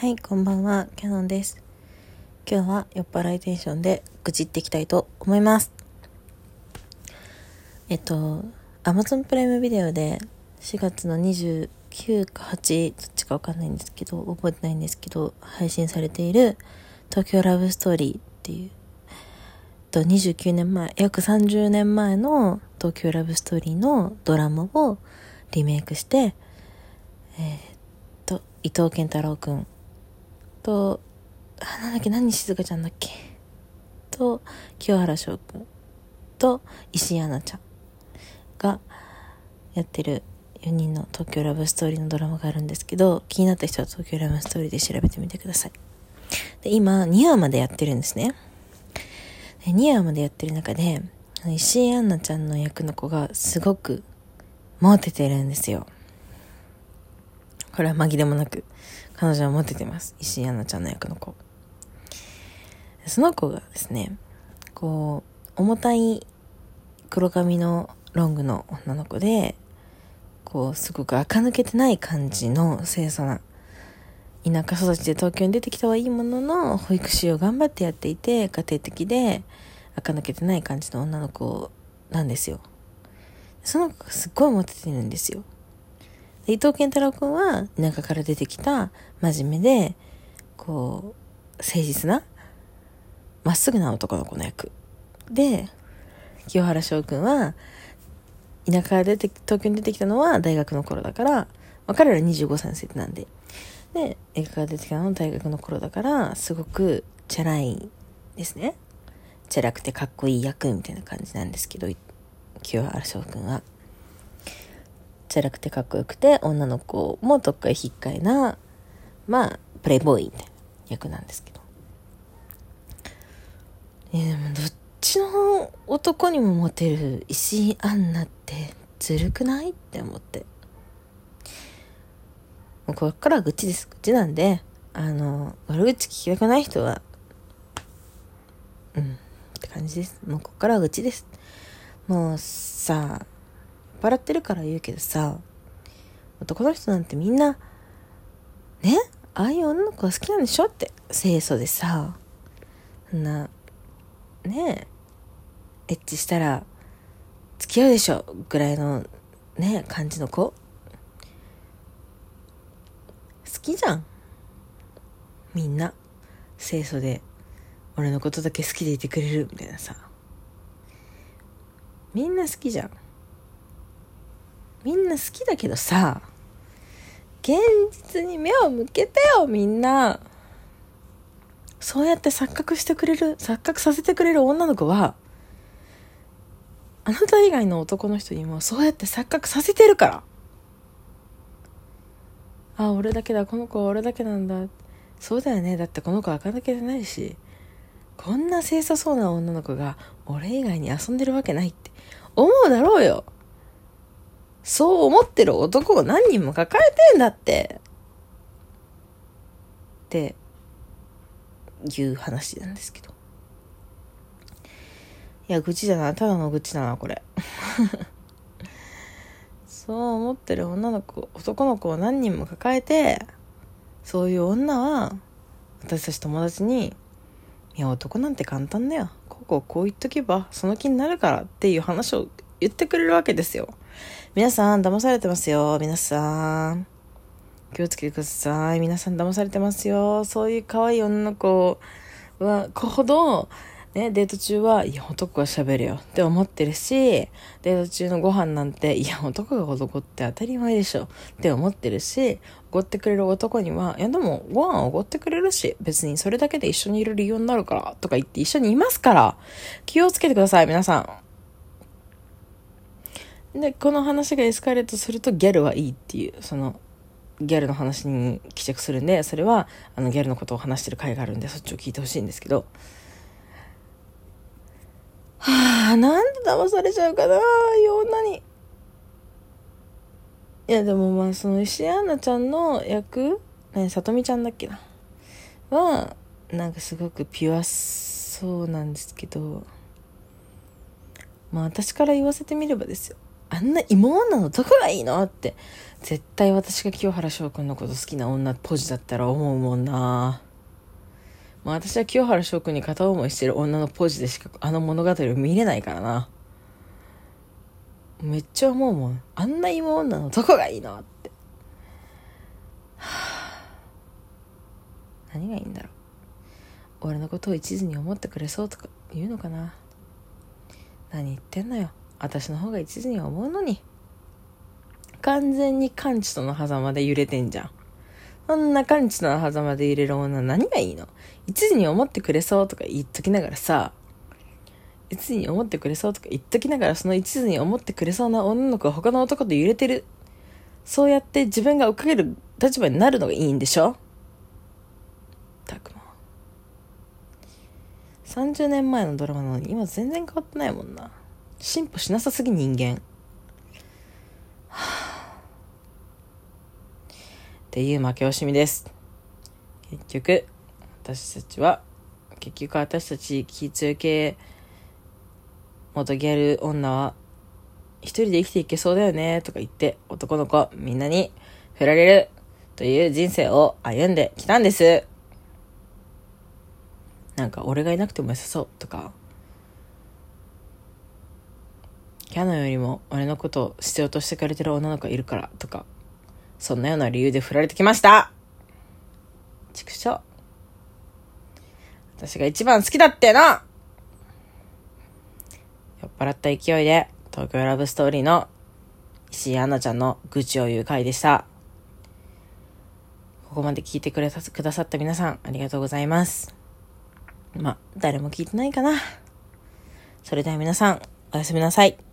はい、こんばんは、キャノンです。今日は酔っ払いテンションで愚痴っていきたいと思います。えっと、Amazon プライムビデオで4月の29か8、どっちかわかんないんですけど、覚えてないんですけど、配信されている東京ラブストーリーっていう、と29年前、約30年前の東京ラブストーリーのドラマをリメイクして、えーっと、伊藤健太郎くんと、あ、なんだっけ、何静香ちゃんだっけ？と、清原翔くんと、石井杏奈ちゃんがやってる4人の東京ラブストーリーのドラマがあるんですけど、気になった人は東京ラブストーリーで調べてみてください。で今、2話までやってるんですね。で2話までやってる中で、石井杏奈ちゃんの役の子がすごくモテてるんですよ。これは紛れもなく、彼女はモテててます。石井杏奈ちゃんの役の子。その子がですね、こう、重たい黒髪のロングの女の子で、こう、すごく垢抜けてない感じの清楚な、田舎育ちで東京に出てきたはいいものの、保育士を頑張ってやっていて、家庭的で、垢抜けてない感じの女の子なんですよ。その子がすっごいモテてるんですよ。伊藤健太郎くんは田舎から出てきた真面目で、こう、誠実な、まっすぐな男の子の役。で、清原翔くんは、田舎から出て、東京に出てきたのは大学の頃だから、まあ、彼ら25歳の設定なんで。で、映画から出てきたのは大学の頃だから、すごくチャラいですね。チャラくてかっこいい役みたいな感じなんですけど、清原翔くんは。チャラくてかっこよくて、女の子もどっかい引っかいな、まあ、プレイボーイみたいな役なんですけど。えでもどっちの男にもモテる石井杏奈ってずるくない？って思って。もうこっからは愚痴です。愚痴なんで、あの、悪口聞きたくない人は、うん、って感じです。もうこっからは愚痴です。もうさ、笑ってるから言うけどさ、男の人なんてみんな、ねああいう女の子が好きなんでしょって、清楚でさ、そんな、ねエッチしたら付き合うでしょぐらいのね感じの子。好きじゃん。みんな。清楚で俺のことだけ好きでいてくれるみたいなさ。みんな好きじゃん。みんな好きだけどさ現実に目を向けてよみんなそうやって錯覚してくれる、錯覚させてくれる女の子は、あなた以外の男の人にもそうやって錯覚させてるから。あ、俺だけだ、この子は俺だけなんだ。そうだよね。だってこの子は垢抜けてないし、こんな清楚そうな女の子が俺以外に遊んでるわけないって思うだろうよ。そう思ってる男を何人も抱えてんだって。っていう話なんですけど。いや、愚痴だな。ただの愚痴だな、これ。そう思ってる女の子、男の子を何人も抱えて、そういう女は、私たち友達に、いや、男なんて簡単だよ。こここう言っとけば、その気になるからっていう話を言ってくれるわけですよ。皆さん、騙されてますよ。皆さん。気をつけてください。皆さん騙されてますよ。そういう可愛い女の子は、子ほど、ね、デート中は、いや、男が喋るよって思ってるし、デート中のご飯なんて、いや、男が男って当たり前でしょって思ってるし、おごってくれる男には、いや、でも、ご飯おごってくれるし、別にそれだけで一緒にいる理由になるから、とか言って一緒にいますから、気をつけてください、皆さん。で、この話がエスカレートするとギャルはいいっていう、その、ギャルの話に帰着するんで、それは、あの、ギャルのことを話してる回があるんで、そっちを聞いてほしいんですけど、はあ、なんで騙されちゃうかな、ああい女に。いや、でもまあ、その石井杏奈ちゃんの役、ね、さとみちゃんだっけな。は、なんかすごくピュアそうなんですけど、まあ私から言わせてみればですよ。あんな芋女のどこがいいの？って。絶対私が清原翔くんのこと好きな女ポジだったら思うもんな。まあ私は清原翔くんに片思いしてる女のポジでしかあの物語を見れないからな。めっちゃ思うもん。あんな芋女のどこがいいの？って。はあ。何がいいんだろう。俺のことを一途に思ってくれそうとか言うのかな。何言ってんのよ。私の方が一途に思うのに。完全に感知との狭間で揺れてんじゃん。そんな感知との狭間で揺れる女何がいいの？一途に思ってくれそうとか言っときながらさ。一途に思ってくれそうとか言っときながらその一途に思ってくれそうな女の子が他の男と揺れてる。そうやって自分が追っかける立場になるのがいいんでしょ？たくも30年前のドラマなのに今全然変わってないもんな。進歩しなさすぎ人間。はあっていう負け惜しみです。結局私たちは結局私たち気強系元ギャル女は一人で生きていけそうだよねとか言って男の子みんなに振られるという人生を歩んできたんです。なんか俺がいなくても良さそうとかキャノンよりも俺のことを必要としてくれてる女の子がいるからとかそんなような理由で振られてきました畜生私が一番好きだってな酔っ払った勢いで東京ラブストーリーの石井杏奈ちゃんの愚痴を言う回でした。ここまで聞いてくれたくださった皆さんありがとうございます。ま誰も聞いてないかな。それでは皆さん、おやすみなさい。